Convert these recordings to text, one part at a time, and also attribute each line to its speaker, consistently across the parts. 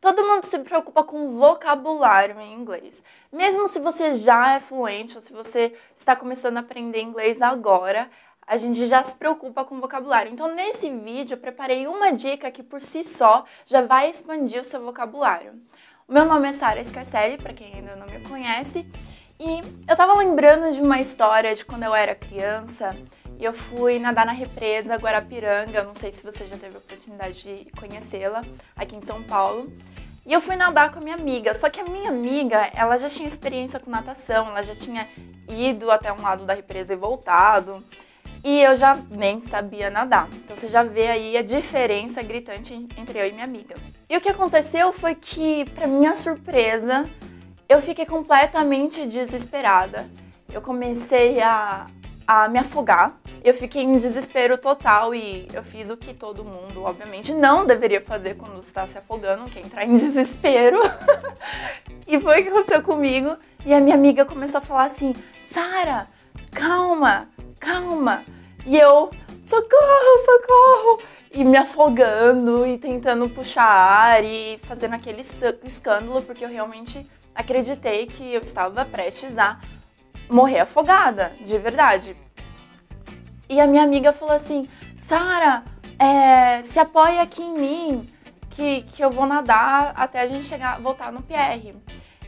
Speaker 1: Todo mundo se preocupa com vocabulário em inglês. Mesmo se você já é fluente ou se você está começando a aprender inglês agora, a gente já se preocupa com vocabulário. Então, nesse vídeo, eu preparei uma dica que por si só já vai expandir o seu vocabulário. O meu nome é Sara Scarcelli, para quem ainda não me conhece, e eu tava lembrando de uma história de quando eu era criança e eu fui nadar na represa Guarapiranga. Não sei se você já teve a oportunidade de conhecê-la aqui em São Paulo. E eu fui nadar com a minha amiga. Só que a minha amiga, ela já tinha experiência com natação, ela já tinha ido até um lado da represa e voltado. E eu já nem sabia nadar. Então você já vê aí a diferença gritante entre eu e minha amiga. E o que aconteceu foi que, para minha surpresa, eu fiquei completamente desesperada. Eu comecei a, a me afogar. Eu fiquei em desespero total e eu fiz o que todo mundo, obviamente, não deveria fazer quando está se afogando, que é entrar em desespero. e foi o que aconteceu comigo. E a minha amiga começou a falar assim: Sara, calma, calma. E eu, socorro, socorro! E me afogando e tentando puxar ar e fazendo aquele escândalo, porque eu realmente acreditei que eu estava prestes a morrer afogada, de verdade. E a minha amiga falou assim: Sara, é, se apoia aqui em mim, que, que eu vou nadar até a gente chegar, voltar no PR.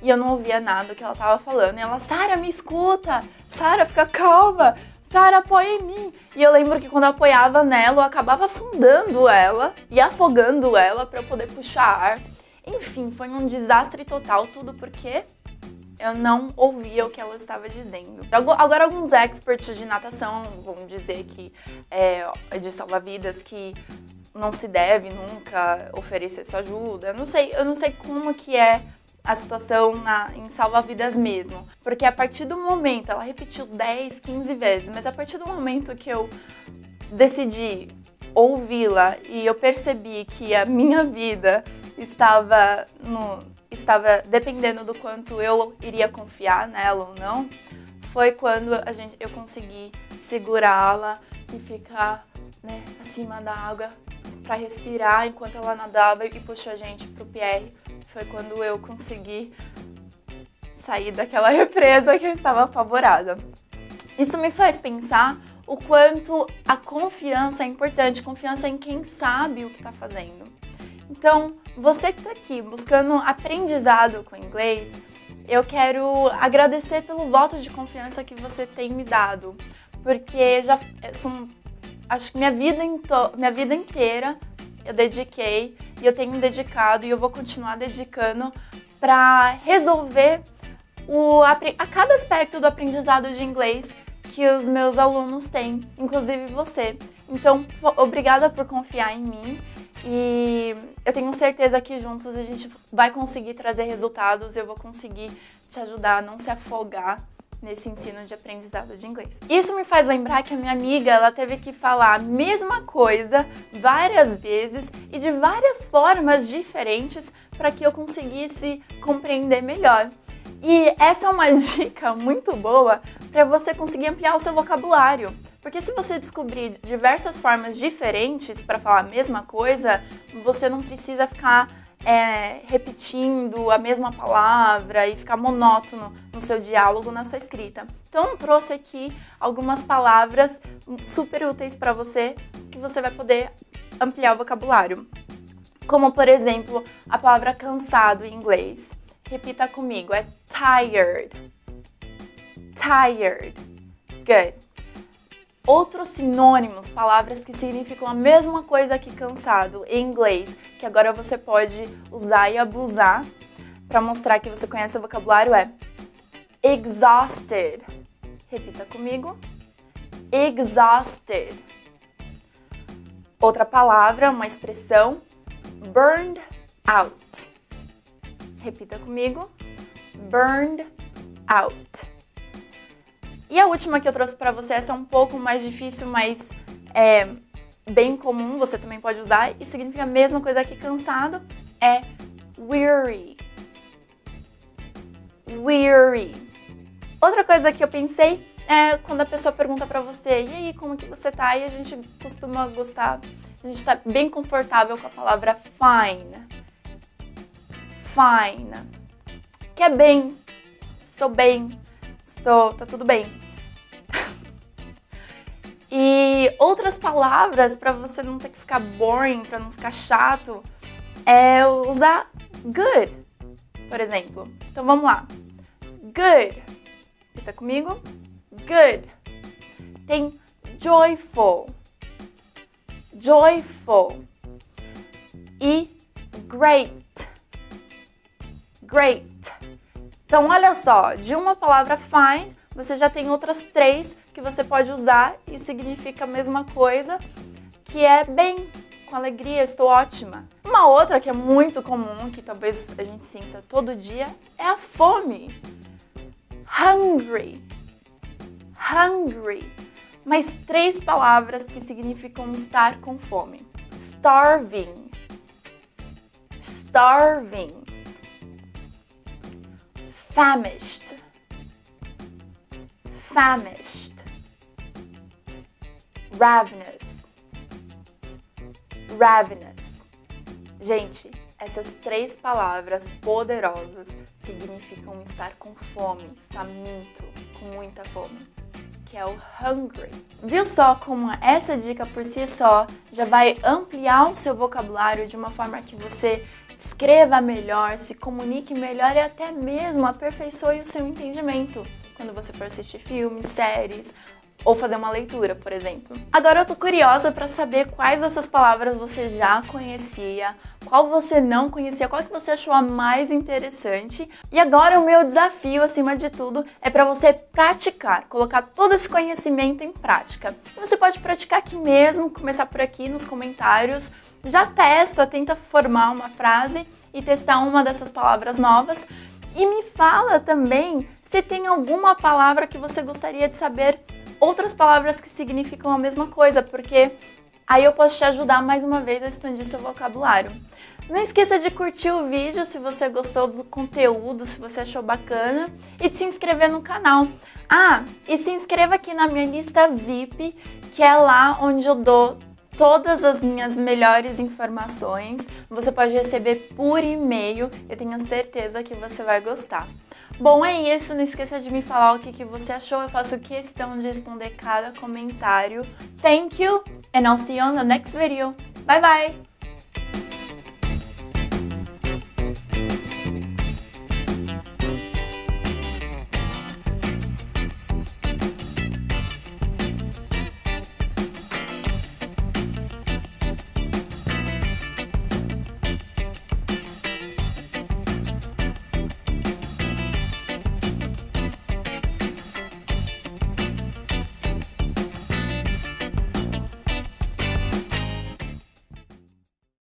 Speaker 1: E eu não ouvia nada que ela estava falando. E ela, Sara, me escuta! Sara, fica calma! Sara, apoia em mim. E eu lembro que quando eu apoiava nela, eu acabava afundando ela e afogando ela para eu poder puxar ar. Enfim, foi um desastre total, tudo porque eu não ouvia o que ela estava dizendo. Agora, alguns experts de natação vão dizer que é de salva-vidas que não se deve nunca oferecer sua ajuda. Eu não sei, eu não sei como que é a situação na, em salva-vidas mesmo. Porque a partir do momento, ela repetiu 10, 15 vezes, mas a partir do momento que eu decidi ouvi-la e eu percebi que a minha vida estava no estava dependendo do quanto eu iria confiar nela ou não, foi quando a gente eu consegui segurá-la e ficar né, acima da água para respirar enquanto ela nadava e puxou a gente pro Pierre. Foi quando eu consegui sair daquela represa que eu estava apavorada. Isso me faz pensar o quanto a confiança é importante, confiança em quem sabe o que está fazendo. Então, você que está aqui buscando aprendizado com inglês, eu quero agradecer pelo voto de confiança que você tem me dado, porque já são, acho que minha vida, minha vida inteira eu dediquei e eu tenho dedicado e eu vou continuar dedicando para resolver o, a, a cada aspecto do aprendizado de inglês que os meus alunos têm, inclusive você. Então, obrigada por confiar em mim e eu tenho certeza que juntos a gente vai conseguir trazer resultados, eu vou conseguir te ajudar a não se afogar nesse ensino de aprendizado de inglês. Isso me faz lembrar que a minha amiga, ela teve que falar a mesma coisa várias vezes e de várias formas diferentes para que eu conseguisse compreender melhor. E essa é uma dica muito boa para você conseguir ampliar o seu vocabulário. Porque se você descobrir diversas formas diferentes para falar a mesma coisa, você não precisa ficar é, repetindo a mesma palavra e ficar monótono no seu diálogo, na sua escrita. Então, trouxe aqui algumas palavras super úteis para você que você vai poder ampliar o vocabulário. Como, por exemplo, a palavra cansado em inglês. Repita comigo, é tired. Tired. Good outros sinônimos, palavras que significam a mesma coisa que cansado em inglês, que agora você pode usar e abusar para mostrar que você conhece o vocabulário é exhausted. Repita comigo. Exhausted. Outra palavra, uma expressão, burned out. Repita comigo. Burned out. E a última que eu trouxe para você, essa é um pouco mais difícil, mas é bem comum, você também pode usar e significa a mesma coisa que cansado, é weary. Weary. Outra coisa que eu pensei é quando a pessoa pergunta para você, e aí, como que você tá? E a gente costuma gostar, a gente tá bem confortável com a palavra fine. fine, que é bem, estou bem, estou, tá tudo bem. e outras palavras para você não ter que ficar boring, para não ficar chato, é usar good, por exemplo. Então vamos lá. Good. Repita comigo. Good. Tem joyful. Joyful. E great. Great. Então, olha só, de uma palavra fine, você já tem outras três que você pode usar e significa a mesma coisa, que é bem, com alegria, estou ótima. Uma outra que é muito comum, que talvez a gente sinta todo dia, é a fome. Hungry. Hungry. Mais três palavras que significam estar com fome. Starving. Starving. Famished. Famished. Ravenous. Ravenous. Gente, essas três palavras poderosas significam estar com fome, faminto, com muita fome, que é o hungry. Viu só como essa dica por si só já vai ampliar o seu vocabulário de uma forma que você escreva melhor, se comunique melhor e até mesmo aperfeiçoe o seu entendimento. Quando você for assistir filmes, séries ou fazer uma leitura, por exemplo. Agora eu tô curiosa para saber quais dessas palavras você já conhecia, qual você não conhecia, qual que você achou a mais interessante. E agora o meu desafio, acima de tudo, é para você praticar, colocar todo esse conhecimento em prática. Você pode praticar aqui mesmo, começar por aqui nos comentários já testa, tenta formar uma frase e testar uma dessas palavras novas. E me fala também se tem alguma palavra que você gostaria de saber, outras palavras que significam a mesma coisa, porque aí eu posso te ajudar mais uma vez a expandir seu vocabulário. Não esqueça de curtir o vídeo se você gostou do conteúdo, se você achou bacana, e de se inscrever no canal. Ah, e se inscreva aqui na minha lista VIP, que é lá onde eu dou todas as minhas melhores informações. Você pode receber por e-mail. Eu tenho certeza que você vai gostar. Bom, é isso. Não esqueça de me falar o que, que você achou. Eu faço questão de responder cada comentário. Thank you, and I'll see you on the next video. Bye bye!